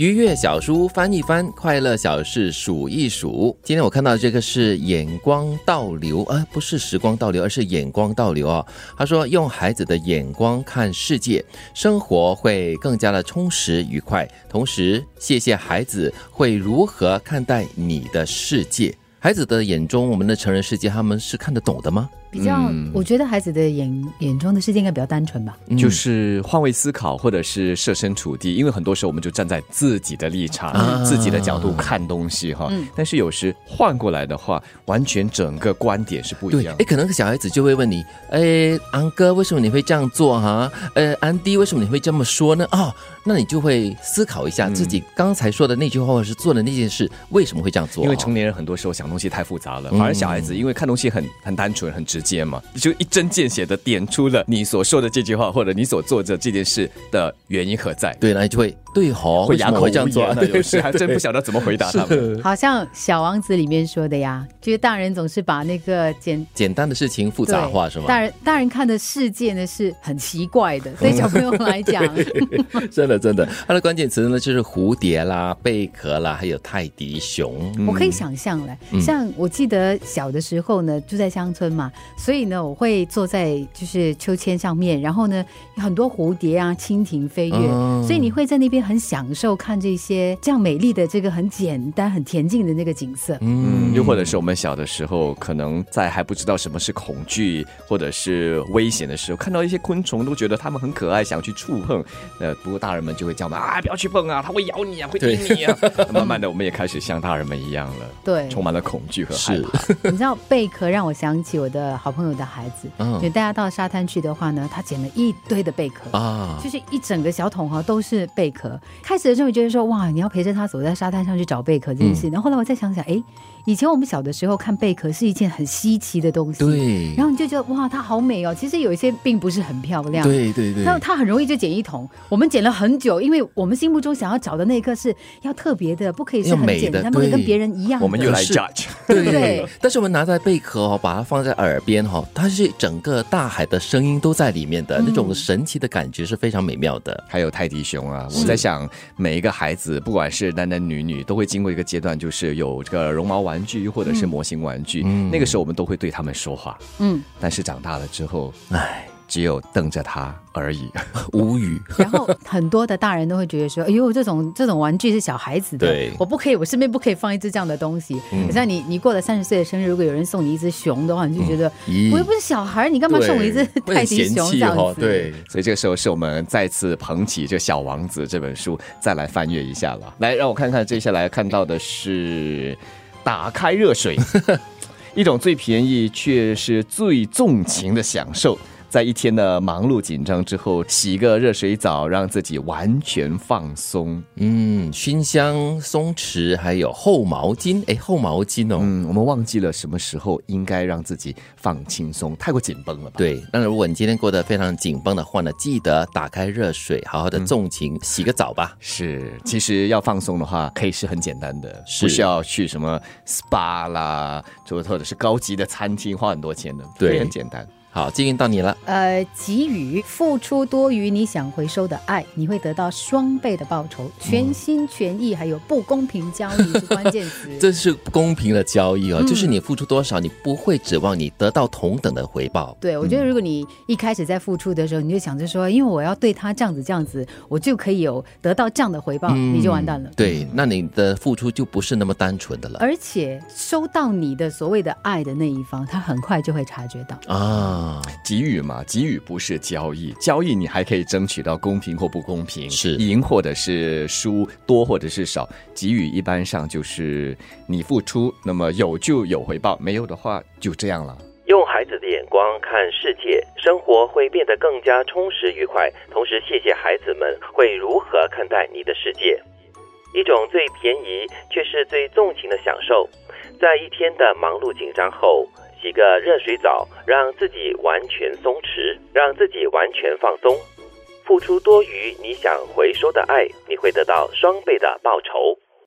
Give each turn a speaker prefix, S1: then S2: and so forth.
S1: 愉悦小书翻一翻，快乐小事数一数。今天我看到这个是眼光倒流，啊，不是时光倒流，而是眼光倒流哦。他说，用孩子的眼光看世界，生活会更加的充实愉快。同时，谢谢孩子会如何看待你的世界。孩子的眼中，我们的成人世界，他们是看得懂的吗？
S2: 比较，我觉得孩子的眼眼中的世界应该比较单纯吧，
S3: 就是换位思考，或者是设身处地。因为很多时候我们就站在自己的立场、自己的角度看东西哈。但是有时换过来的话，完全整个观点是不一样。
S1: 哎，可能小孩子就会问你：哎，安哥，为什么你会这样做哈？呃，安迪，为什么你会这么说呢？哦，那你就会思考一下自己刚才说的那句话，或者是做的那件事，为什么会这样做？
S3: 因为成年人很多时候想东西太复杂了，反而小孩子因为看东西很很单纯、很直。接嘛，就一针见血的点出了你所说的这句话，或者你所做的这件事的原因何在。
S1: 对，那就会对吼，
S3: 会哑口这样做。有时还真不晓得怎么回答他们。
S2: 好像《小王子》里面说的呀，就是大人总是把那个简
S1: 简单的事情复杂化，是吗？
S2: 大人大人看的世界呢是很奇怪的，对小朋友来讲，
S1: 真的真的，它的关键词呢就是蝴蝶啦、贝壳啦，还有泰迪熊。
S2: 我可以想象嘞，像我记得小的时候呢，住在乡村嘛。所以呢，我会坐在就是秋千上面，然后呢，很多蝴蝶啊、蜻蜓飞跃，所以你会在那边很享受看这些这样美丽的这个很简单、很恬静的那个景色。
S3: 嗯，又或者是我们小的时候，可能在还不知道什么是恐惧或者是危险的时候，看到一些昆虫都觉得它们很可爱，想去触碰。呃，不过大人们就会叫我们啊，不要去碰啊，它会咬你啊，会叮你啊。慢慢的，我们也开始像大人们一样了，
S2: 对，
S3: 充满了恐惧和害怕。
S2: 你知道贝壳让我想起我的好。朋友的孩子，就大家到沙滩去的话呢，他捡了一堆的贝壳啊，就是一整个小桶哈，都是贝壳。开始的时候觉得说，哇，你要陪着他走在沙滩上去找贝壳这件事。然后后来我再想想，哎。以前我们小的时候看贝壳是一件很稀奇的东西，
S1: 对。
S2: 然后你就觉得哇，它好美哦。其实有一些并不是很漂亮，
S1: 对对对。
S2: 然后它很容易就捡一桶。我们捡了很久，因为我们心目中想要找的那一刻是要特别的，不可以是很简单，不可以跟别人一样。
S3: 我们又来 judge，
S1: 对对。但是我们拿在贝壳哦，把它放在耳边哈，它是整个大海的声音都在里面的那种神奇的感觉是非常美妙的。
S3: 还有泰迪熊啊，我在想每一个孩子，不管是男男女女，都会经过一个阶段，就是有这个绒毛玩具或者是。模型玩具，那个时候我们都会对他们说话，嗯，但是长大了之后，唉，只有瞪着他而已，
S1: 无语。
S2: 然后很多的大人都会觉得说，哎呦，这种这种玩具是小孩子的，我不可以，我身边不可以放一只这样的东西。像你，你过了三十岁的生日，如果有人送你一只熊的话，你就觉得我又不是小孩，你干嘛送我一只泰迪熊这样子？
S1: 对，
S3: 所以这个时候是我们再次捧起这《小王子》这本书，再来翻阅一下了。来，让我看看接下来看到的是。打开热水，一种最便宜却是最纵情的享受。在一天的忙碌紧张之后，洗个热水澡，让自己完全放松。
S1: 嗯，熏香、松弛，还有厚毛巾。哎，厚毛巾哦。
S3: 嗯，我们忘记了什么时候应该让自己放轻松，太过紧绷了吧？
S1: 对。那如果你今天过得非常紧绷的话呢，记得打开热水，好好的纵情洗个澡吧。
S3: 是，其实要放松的话，可以是很简单的，不需要去什么 SPA 啦，或者是高级的餐厅，花很多钱的。
S1: 对，
S3: 很简单。
S1: 好，经营到你了。
S2: 呃，给予付出多于你想回收的爱，你会得到双倍的报酬。全心全意，还有不公平交易是关键词。
S1: 这是公平的交易哦，就是你付出多少，你不会指望你得到同等的回报。
S2: 对，我觉得如果你一开始在付出的时候，你就想着说，因为我要对他这样子这样子，我就可以有得到这样的回报，你就完蛋了。
S1: 对，那你的付出就不是那么单纯的了。
S2: 而且收到你的所谓的爱的那一方，他很快就会察觉到啊。
S3: 啊，给予嘛，给予不是交易，交易你还可以争取到公平或不公平，
S1: 是
S3: 赢或者是输，多或者是少。给予一般上就是你付出，那么有就有回报，没有的话就这样了。
S1: 用孩子的眼光看世界，生活会变得更加充实愉快。同时，谢谢孩子们会如何看待你的世界。一种最便宜却是最纵情的享受，在一天的忙碌紧张后。洗个热水澡，让自己完全松弛，让自己完全放松，付出多于你想回收的爱，你会得到双倍的报酬。